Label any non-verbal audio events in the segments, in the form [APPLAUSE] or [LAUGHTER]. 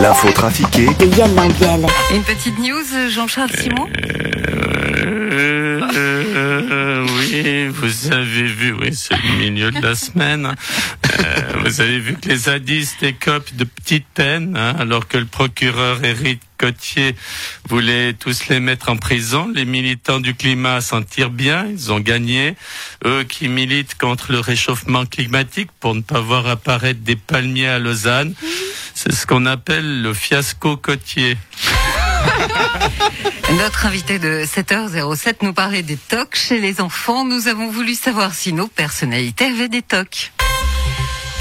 L'info trafiquée de Yann Lambiel. Une petite news, Jean-Charles Simon Euh, euh, oui, vous avez vu, oui, c'est le milieu de la semaine. Euh, vous avez vu que les zadistes écopent de petites peines, hein, alors que le procureur Éric Cotier voulait tous les mettre en prison. Les militants du climat s'en tirent bien, ils ont gagné. Eux qui militent contre le réchauffement climatique pour ne pas voir apparaître des palmiers à Lausanne, c'est ce qu'on appelle le fiasco Cotier. [LAUGHS] Notre invité de 7h07 nous parlait des tocs chez les enfants. Nous avons voulu savoir si nos personnalités avaient des tocs.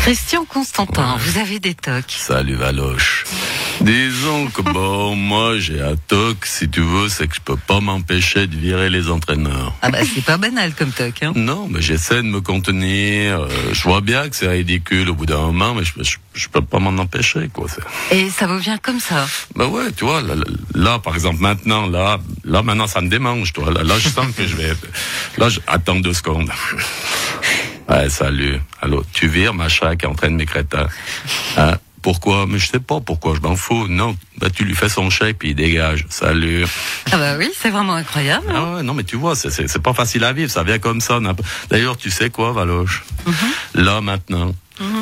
Christian Constantin, vous avez des tocs. Salut Valoche. Disons que bon, [LAUGHS] moi j'ai un toc, si tu veux, c'est que je peux pas m'empêcher de virer les entraîneurs. Ah bah c'est pas banal comme toc. Hein. Non, mais j'essaie de me contenir. euh, je vois bien que c'est ridicule au bout d'un moment, mais je, je, je peux pas m'en empêcher, quoi. Et ça vous vient comme ça. Bah ouais, tu vois, là, par exemple, maintenant, là, là, maintenant, ça me démange, toi. Là, là, je sens que je vais. Là, je... attends deux secondes. [LAUGHS] Ouais, salut. Allô, tu vires, machin, qui est en train de m'écréter. Hein? Pourquoi? Mais je sais pas pourquoi, je m'en fous. Non, bah tu lui fais son chèque puis il dégage. Salut. Ah bah oui, c'est vraiment incroyable. Ah ouais, non mais tu vois, c'est- pas facile à vivre, ça vient comme ça. D'ailleurs, tu sais quoi, Valoche? Là maintenant,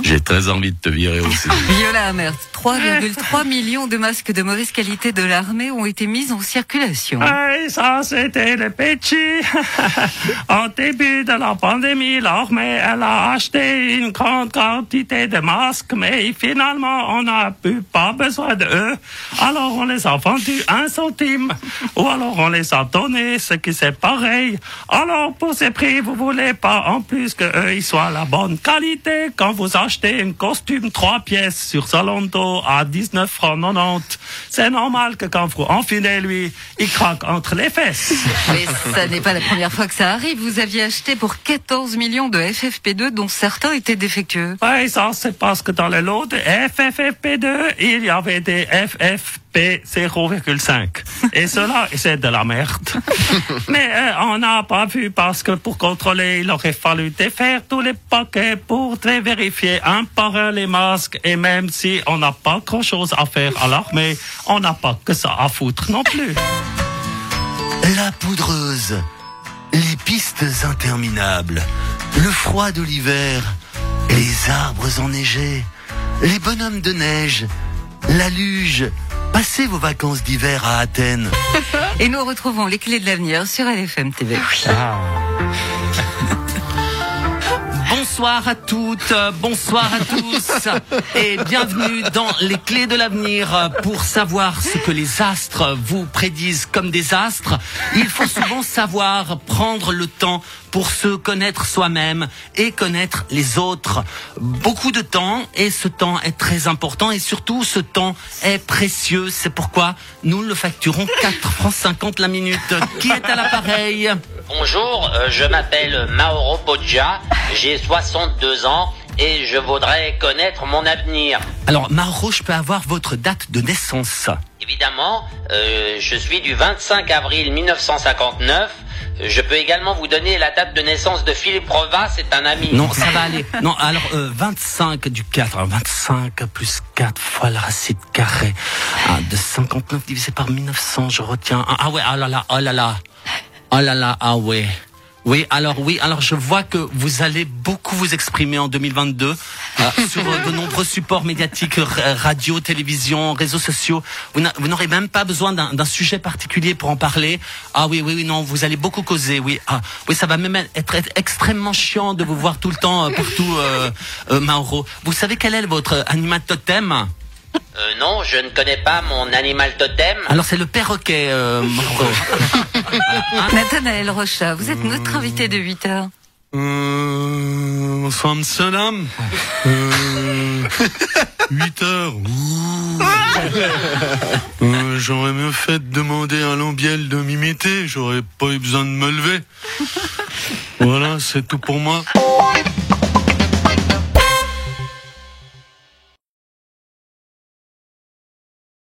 j'ai très envie de te virer aussi. [LAUGHS] Viola Amert, 3,3 millions de masques de mauvaise qualité de l'armée ont été mis en circulation. Ouais, ça c'était le petit. [LAUGHS] Au début de la pandémie, l'armée elle a acheté une grande quantité de masques, mais finalement on n'a plus pas besoin d'eux. Alors on les a vendus un centime, ou alors on les a donnés, ce qui c'est pareil. Alors pour ces prix, vous voulez pas en plus que eux ils soient la bonne qualité quand vous achetez acheté un costume trois pièces sur Zalando à 19 francs C'est normal que quand vous enfilez lui, il craque entre les fesses. [LAUGHS] Mais ça n'est pas la première fois que ça arrive. Vous aviez acheté pour 14 millions de FFP2 dont certains étaient défectueux. Oui, ça c'est parce que dans le lot de FFP2, il y avait des FFP2 0,5. Et cela, [LAUGHS] c'est de la merde. [LAUGHS] Mais euh, on n'a pas vu parce que pour contrôler, il aurait fallu défaire tous les paquets pour vérifier un par un les masques. Et même si on n'a pas grand-chose à faire à l'armée, on n'a pas que ça à foutre non plus. La poudreuse, les pistes interminables, le froid de l'hiver, les arbres enneigés, les bonhommes de neige, la luge, Passez vos vacances d'hiver à Athènes. [LAUGHS] Et nous retrouvons les clés de l'avenir sur LFM TV. Bonsoir à toutes, bonsoir à tous [LAUGHS] et bienvenue dans les clés de l'avenir. Pour savoir ce que les astres vous prédisent comme des astres, il faut souvent savoir prendre le temps pour se connaître soi-même et connaître les autres. Beaucoup de temps et ce temps est très important et surtout ce temps est précieux. C'est pourquoi nous le facturons 4 francs 50 la minute. Qui est à l'appareil? Bonjour, euh, je m'appelle Mauro Poggia, j'ai 62 ans et je voudrais connaître mon avenir. Alors Maro, je peux avoir votre date de naissance? Évidemment, euh, je suis du 25 avril 1959. Je peux également vous donner la date de naissance de Philippe Rova, c'est un ami. Non, ça va aller. Non, alors euh, 25 du 4, alors 25 plus 4 fois la racine carrée de 59 divisé par 1900, je retiens. Ah, ah ouais, ah là là, oh là là. Oh là là, ah ouais. Oui, alors oui, alors je vois que vous allez beaucoup vous exprimer en 2022 euh, [LAUGHS] sur euh, de nombreux supports médiatiques, r- radio, télévision, réseaux sociaux. Vous n'a- vous n'aurez même pas besoin d'un sujet particulier pour en parler. Ah oui, oui, oui, non, vous allez beaucoup causer. Oui, ah, oui, ça va même être, être extrêmement chiant de vous voir tout le temps euh, partout, euh, euh, Mauro. Vous savez quel est votre animal totem Euh, non, je ne connais pas mon animal totem. Alors c'est le perroquet, euh. [LAUGHS] Nathanaël Rocha, vous êtes notre invité de 8 heures. Euh, monsieur, dame. Euh, [LAUGHS] 8 heures. Euh, J'aurais mieux fait de demander à Lambiel de m'imiter. J'aurais pas eu besoin de me lever. Voilà, c'est tout pour moi.